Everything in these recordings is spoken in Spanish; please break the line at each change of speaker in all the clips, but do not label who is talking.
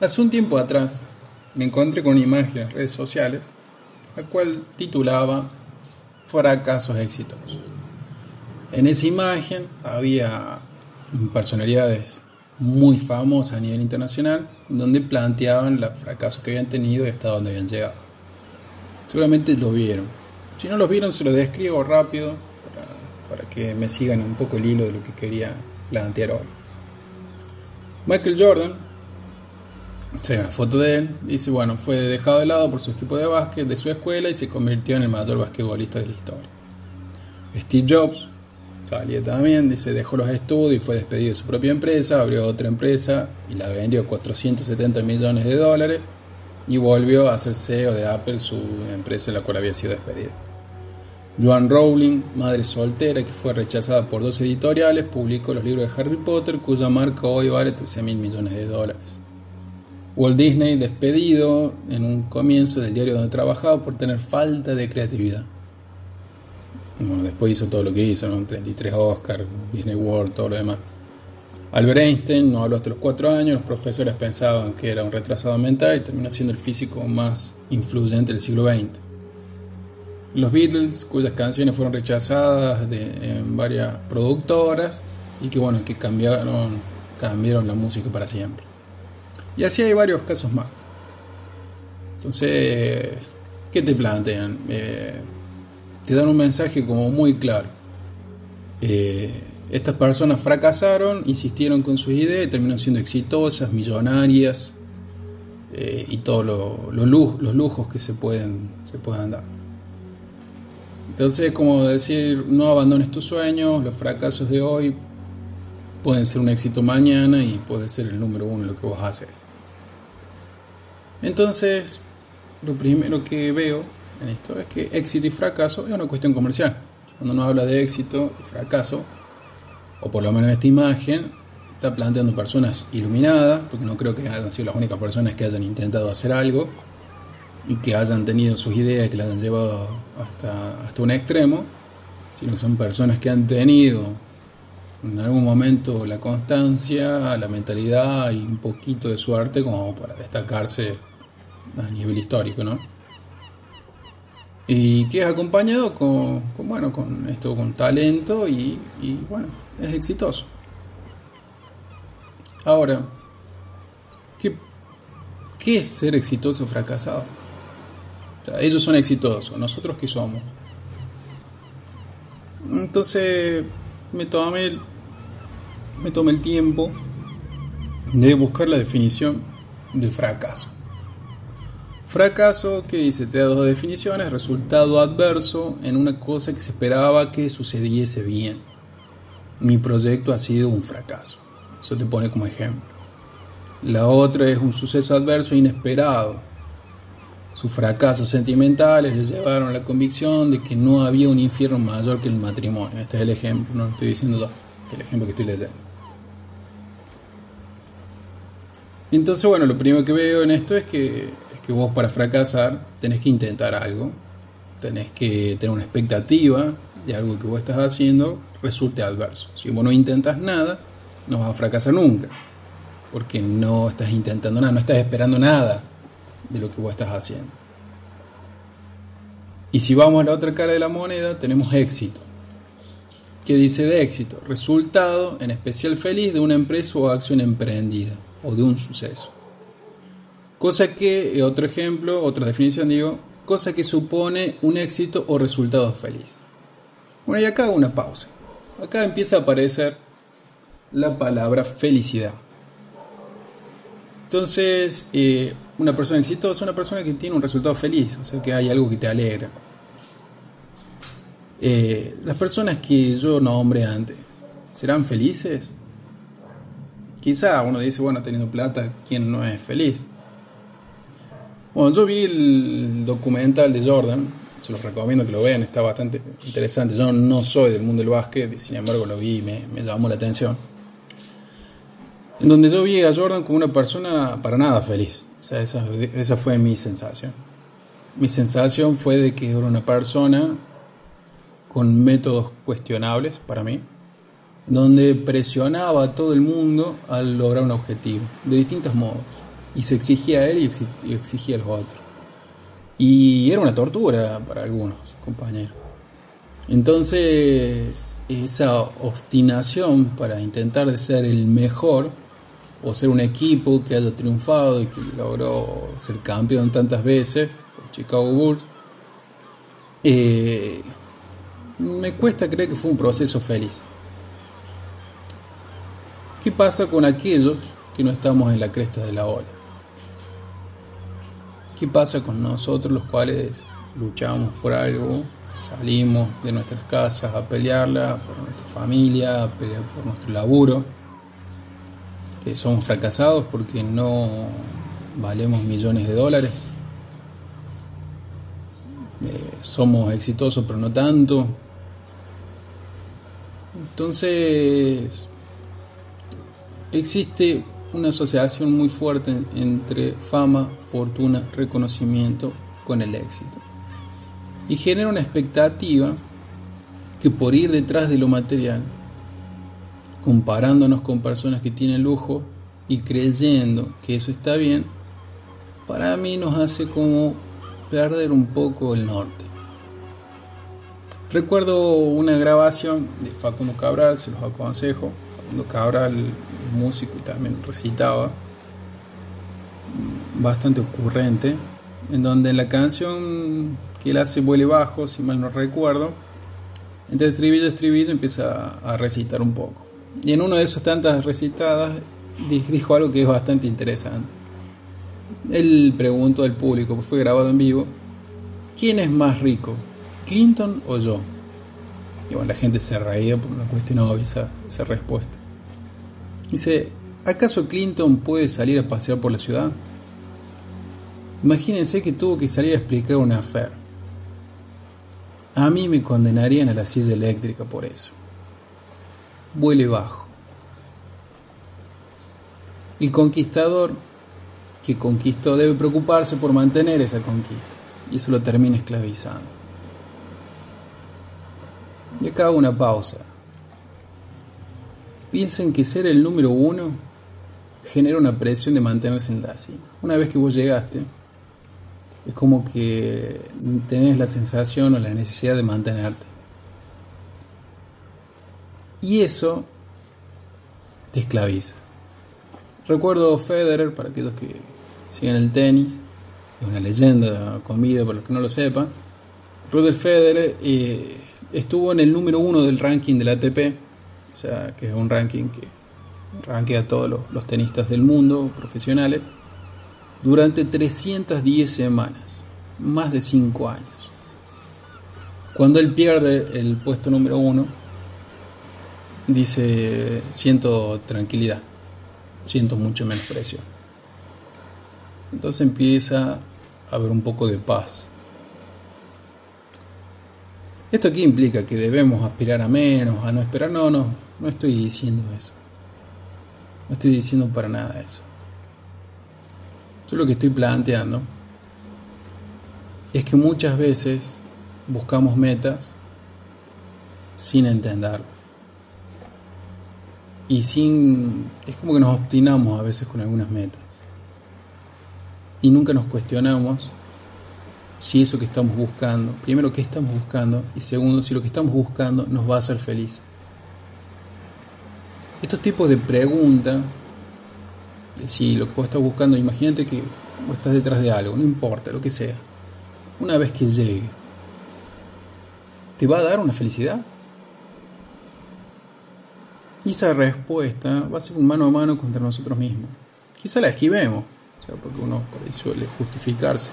Hace un tiempo atrás me encontré con una imagen en redes sociales, la cual titulaba Fracasos exitosos. En esa imagen había personalidades muy famosas a nivel internacional, donde planteaban los fracasos que habían tenido y hasta dónde habían llegado. Seguramente lo vieron. Si no los vieron, se los describo rápido para, para que me sigan un poco el hilo de lo que quería plantear hoy. Michael Jordan, hay una foto de él, dice, bueno, fue dejado de lado por su equipo de básquet de su escuela y se convirtió en el mayor basquetbolista de la historia. Steve Jobs, salía también, dice, dejó los estudios y fue despedido de su propia empresa, abrió otra empresa y la vendió 470 millones de dólares y volvió a ser CEO de Apple, su empresa en la cual había sido despedido. Joan Rowling, madre soltera que fue rechazada por dos editoriales, publicó los libros de Harry Potter cuya marca hoy vale 13 mil millones de dólares. Walt Disney despedido en un comienzo del diario donde trabajaba por tener falta de creatividad. Bueno, después hizo todo lo que hizo, 33 Oscars, Disney World, todo lo demás. Albert Einstein no habló hasta los 4 años, los profesores pensaban que era un retrasado mental y terminó siendo el físico más influyente del siglo XX. Los Beatles, cuyas canciones fueron rechazadas en varias productoras y que bueno, que cambiaron, cambiaron la música para siempre. Y así hay varios casos más. Entonces, ¿qué te plantean? Eh, te dan un mensaje como muy claro. Eh, estas personas fracasaron, insistieron con sus ideas terminaron siendo exitosas, millonarias eh, y todos los lujos que se pueden, se puedan dar. Entonces, como decir, no abandones tus sueños, los fracasos de hoy pueden ser un éxito mañana y puede ser el número uno lo que vos haces. Entonces, lo primero que veo en esto es que éxito y fracaso es una cuestión comercial. Cuando uno habla de éxito y fracaso, o por lo menos esta imagen, está planteando personas iluminadas, porque no creo que hayan sido las únicas personas que hayan intentado hacer algo y que hayan tenido sus ideas que las hayan llevado hasta, hasta un extremo, sino que son personas que han tenido en algún momento la constancia, la mentalidad y un poquito de suerte como para destacarse a nivel histórico, ¿no? Y que es acompañado con, bueno, con esto, con talento y, bueno, es exitoso. Ahora, ¿qué, ¿qué es ser exitoso o fracasado? Ellos son exitosos, nosotros qué somos. Entonces me tomé el, me tomé el tiempo de buscar la definición de fracaso. Fracaso, que dice, te da dos definiciones, resultado adverso en una cosa que se esperaba que sucediese bien. Mi proyecto ha sido un fracaso. Eso te pone como ejemplo. La otra es un suceso adverso inesperado. Sus fracasos sentimentales le llevaron a la convicción de que no había un infierno mayor que el matrimonio. Este es el ejemplo, no estoy diciendo el ejemplo que estoy leyendo. Entonces, bueno, lo primero que veo en esto es que que vos para fracasar tenés que intentar algo, tenés que tener una expectativa de algo que vos estás haciendo resulte adverso. Si vos no intentas nada, no vas a fracasar nunca, porque no estás intentando nada, no estás esperando nada de lo que vos estás haciendo. Y si vamos a la otra cara de la moneda, tenemos éxito. ¿Qué dice de éxito? Resultado, en especial feliz, de una empresa o acción emprendida, o de un suceso. Cosa que, eh, otro ejemplo, otra definición digo, cosa que supone un éxito o resultado feliz. Bueno, y acá hago una pausa. Acá empieza a aparecer la palabra felicidad. Entonces, eh, una persona exitosa es una persona que tiene un resultado feliz, o sea que hay algo que te alegra. Eh, las personas que yo nombré antes, ¿serán felices? Quizá uno dice, bueno, teniendo plata, ¿quién no es feliz? Bueno, yo vi el documental de Jordan, se los recomiendo que lo vean, está bastante interesante. Yo no soy del mundo del básquet, sin embargo lo vi y me, llamó la atención. En donde yo vi a Jordan como una persona para nada feliz. O sea, esa, esa fue mi sensación. Mi sensación fue de que era una persona con métodos cuestionables para mí, donde presionaba a todo el mundo al lograr un objetivo, de distintos modos Y se exigía a él y exigía a los otros. Y era una tortura para algunos compañeros. Entonces, esa obstinación para intentar de ser el mejor o ser un equipo que haya triunfado y que logró ser campeón tantas veces, Chicago Bulls, eh, me cuesta creer que fue un proceso feliz. ¿Qué pasa con aquellos que no estamos en la cresta de la ola? ¿Qué pasa con nosotros los cuales luchamos por algo, salimos de nuestras casas a pelearla por nuestra familia, a pelear por nuestro laburo? Que somos fracasados porque no valemos millones de dólares. Eh, somos exitosos pero no tanto. Entonces, existe una asociación muy fuerte entre fama, fortuna, reconocimiento con el éxito. Y genera una expectativa que por ir detrás de lo material, comparándonos con personas que tienen lujo y creyendo que eso está bien, para mí nos hace como perder un poco el norte. Recuerdo una grabación de Facundo Cabral, se los aconsejo. Facundo Cabral, músico también recitaba, bastante ocurrente, en donde la canción que él hace vuele bajo, si mal no recuerdo, entre estribillo y estribillo empieza a recitar un poco. Y en una de esas tantas recitadas dijo algo que es bastante interesante. Él preguntó al público, fue grabado en vivo, ¿quién es más rico? ¿Clinton o yo? Y bueno, la gente se reía por una cuestión obvia esa respuesta. Dice, ¿acaso Clinton puede salir a pasear por la ciudad? Imagínense que tuvo que salir a explicar una affair. A mí me condenarían a la silla eléctrica por eso. Vuele bajo. El conquistador que conquistó debe preocuparse por mantener esa conquista y eso lo termina esclavizando. Y acá hago una pausa. Piensen que ser el número uno genera una presión de mantenerse en la cima. Una vez que vos llegaste, es como que tenés la sensación o la necesidad de mantenerte. Y eso te esclaviza. Recuerdo Federer, para aquellos que siguen el tenis, es una leyenda con vida para los que no lo sepan. Roger Federer eh, estuvo en el número uno del ranking del ATP, o sea, que es un ranking que rankea a todos los, tenistas del mundo, profesionales, durante 310 semanas, más de 5 años. Cuando él pierde el puesto número uno, dice, siento tranquilidad, siento mucho menos presión. Entonces empieza a haber un poco de paz ¿Esto aquí implica? ¿Que debemos aspirar a menos, a no esperar? No, no, no estoy diciendo eso. No estoy diciendo para nada eso. Yo lo que estoy planteando es que muchas veces buscamos metas sin entenderlas. Y sin... Es como que nos obstinamos a veces con algunas metas. Y nunca nos cuestionamos si eso que estamos buscando, primero, qué estamos buscando y segundo, si lo que estamos buscando nos va a hacer felices. Estos tipos de preguntas, si lo que vos estás buscando, imagínate que vos estás detrás de algo, no importa, lo que sea, una vez que llegues, ¿te va a dar una felicidad? Y esa respuesta va a ser un mano a mano contra nosotros mismos. Quizá la esquivemos, o sea, porque uno por ahí suele justificarse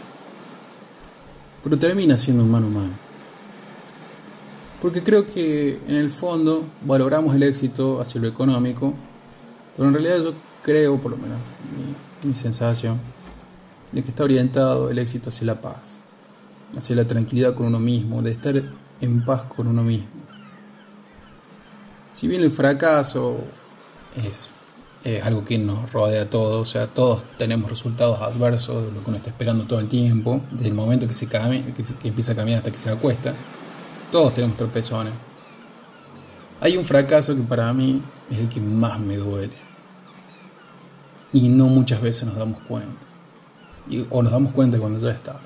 pero termina siendo un mano a. Porque creo que en el fondo valoramos el éxito hacia lo económico, pero en realidad yo creo, por lo menos mi, mi sensación, de que está orientado el éxito hacia la paz, hacia la tranquilidad con uno mismo, de estar en paz con uno mismo. Si bien el fracaso es es algo que nos rodea a todos, o sea, todos tenemos resultados adversos de lo que uno está esperando todo el tiempo, desde el momento que se, que, empieza a caminar hasta que se acuesta, todos tenemos tropezones. Hay un fracaso que para mí es el que más me duele. Y no muchas veces nos damos cuenta. o nos damos cuenta cuando ya es tarde.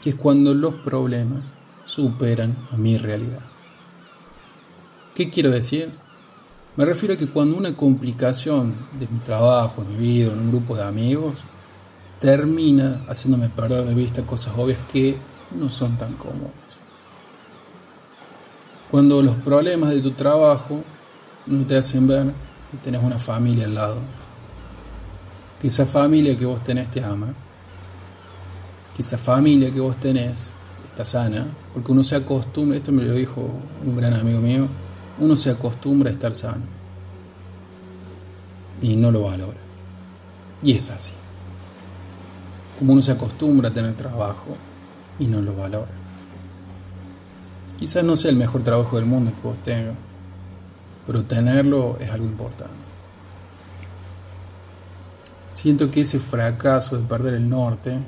Que es cuando los problemas superan a mi realidad. ¿Qué quiero decir? Me refiero a que cuando una complicación de mi trabajo, en mi vida, en un grupo de amigos, termina haciéndome perder de vista cosas obvias que no son tan comunes. Cuando los problemas de tu trabajo no te hacen ver que tenés una familia al lado, que esa familia que vos tenés te ama, que esa familia que vos tenés está sana, porque uno se acostumbra, esto me lo dijo un gran amigo mío, uno se acostumbra a estar sano y no lo valora. Y es así. Como uno se acostumbra a tener trabajo y no lo valora. Quizás no sea el mejor trabajo del mundo que vos tengas, pero tenerlo es algo importante. Siento que ese fracaso de perder el norte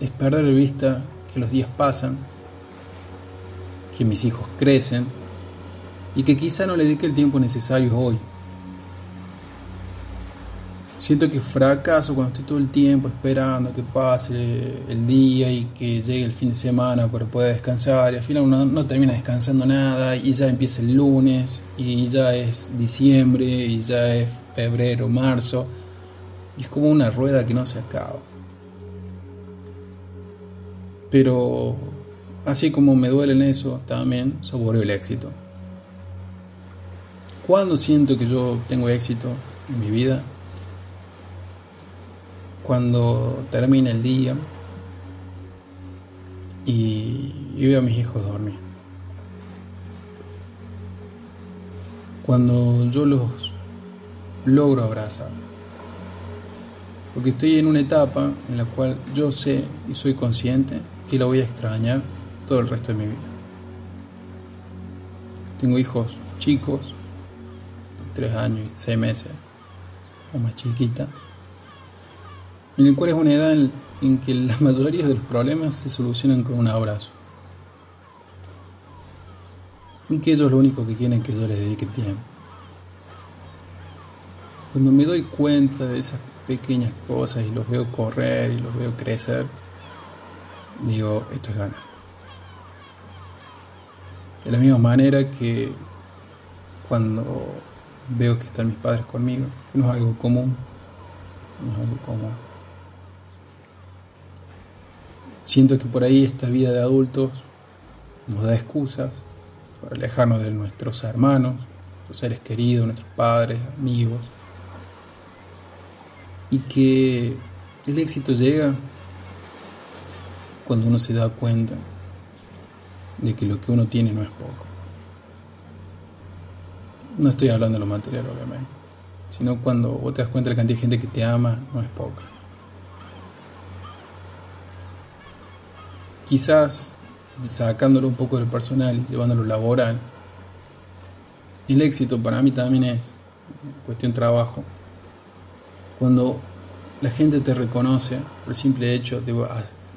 es perder de vista que los días pasan, que mis hijos crecen y que quizá no le dedique el tiempo necesario hoy. Siento que fracaso cuando estoy todo el tiempo esperando que pase el día y que llegue el fin de semana para poder descansar y al final uno no termina descansando nada y ya empieza el lunes y ya es diciembre y ya es febrero, marzo y es como una rueda que no se acaba. Pero así como me duele en eso, también saboreo el éxito. ¿Cuándo siento que yo tengo éxito en mi vida? Cuando termina el día y, veo a mis hijos dormir. Cuando yo los logro abrazar. Porque estoy en una etapa en la cual yo sé y soy consciente que lo voy a extrañar todo el resto de mi vida. Tengo hijos chicos, tres años y seis meses, o más chiquita, en el cual es una edad en, que la mayoría de los problemas se solucionan con un abrazo. Y que ellos lo único que quieren es que yo les dedique tiempo. Cuando me doy cuenta de esas pequeñas cosas y los veo correr y los veo crecer, digo, esto es ganar. De la misma manera que cuando veo que están mis padres conmigo, no es algo común, no es algo común. Siento que por ahí esta vida de adultos nos da excusas para alejarnos de nuestros hermanos, nuestros seres queridos, nuestros padres, amigos, y que el éxito llega cuando uno se da cuenta de que lo que uno tiene no es poco. No estoy hablando de lo material, obviamente, sino cuando vos te das cuenta de la cantidad de gente que te ama, no es poca. Quizás sacándolo un poco del personal y llevándolo laboral, el éxito para mí también es cuestión trabajo. Cuando la gente te reconoce por el simple hecho de,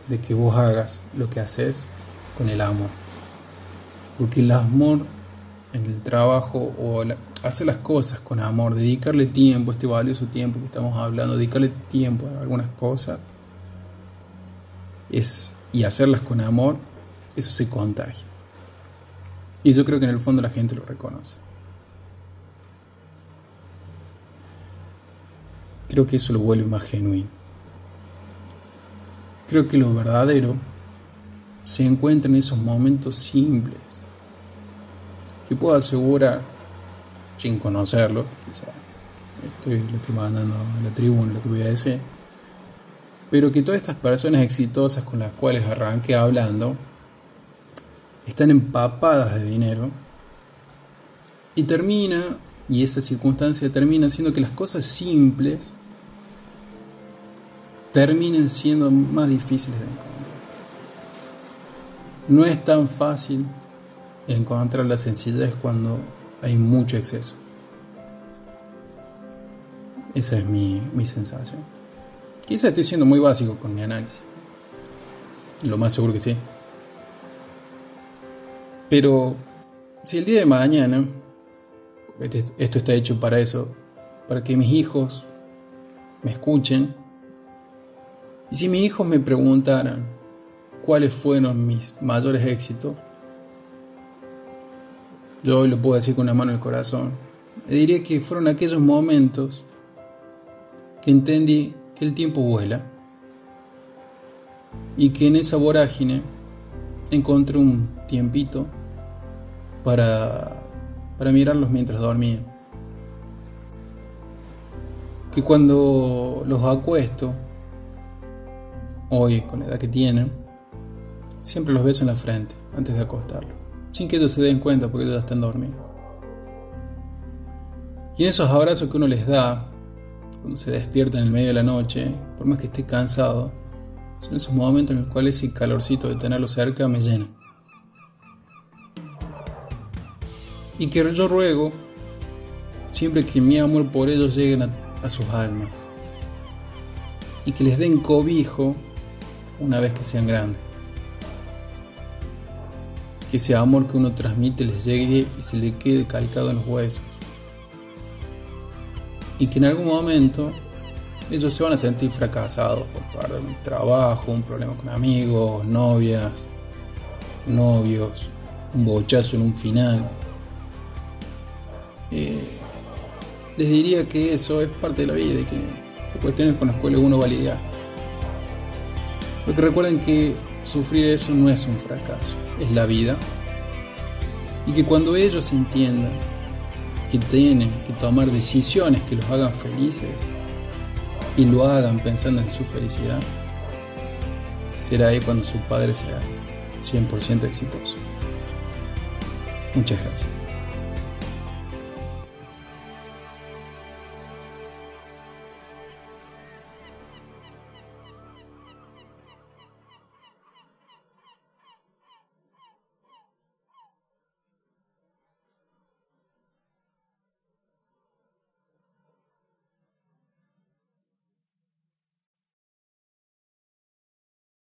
de que vos hagas lo que haces con el amor. Porque el amor en el trabajo o hacer las cosas con amor, dedicarle tiempo, este valioso tiempo que estamos hablando, dedicarle tiempo a algunas cosas es, y hacerlas con amor, eso se contagia. Y yo creo que en el fondo la gente lo reconoce. Creo que eso lo vuelve más genuino. Creo que lo verdadero se encuentra en esos momentos simples que puedo asegurar, sin conocerlo, estoy, lo estoy mandando a la tribuna lo que voy a decir, pero que todas estas personas exitosas con las cuales arranqué hablando están empapadas de dinero y termina, y esa circunstancia termina siendo que las cosas simples terminen siendo más difíciles de encontrar. No es tan fácil encontrar la sencillez cuando hay mucho exceso. Esa es mi, mi sensación. Quizá estoy siendo muy básico con mi análisis. Lo más seguro que sí. Pero si el día de mañana, este, esto está hecho para eso, para que mis hijos me escuchen. Y si mis hijos me preguntaran cuáles fueron mis mayores éxitos, yo hoy lo puedo decir con una mano en el corazón. Le diría que fueron aquellos momentos que entendí que el tiempo vuela y que en esa vorágine encontré un tiempito para, para mirarlos mientras dormía. Que cuando los acuesto, hoy con la edad que tienen, siempre los beso en la frente antes de acostarlos sin que ellos se den cuenta porque ellos ya están dormidos. Y en esos abrazos que uno les da, cuando se despierta en el medio de la noche, por más que esté cansado, son esos momentos en los cuales ese calorcito de tenerlo cerca me llena. Y que yo ruego, siempre que mi amor por ellos llegue a, a sus almas, y que les den cobijo una vez que sean grandes que ese amor que uno transmite les llegue y se le quede calcado en los huesos. Y que en algún momento ellos se van a sentir fracasados por parte un trabajo, un problema con amigos, novias, novios, un bochazo en un final. Eh, les diría que eso es parte de la vida y que cuestiones con las cuales uno va a lidiar. Porque recuerden que sufrir eso no es un fracaso, es la vida. Y que cuando ellos entiendan que tienen que tomar decisiones que los hagan felices y lo hagan pensando en su felicidad, será ahí cuando su padre sea 100% exitoso. Muchas gracias.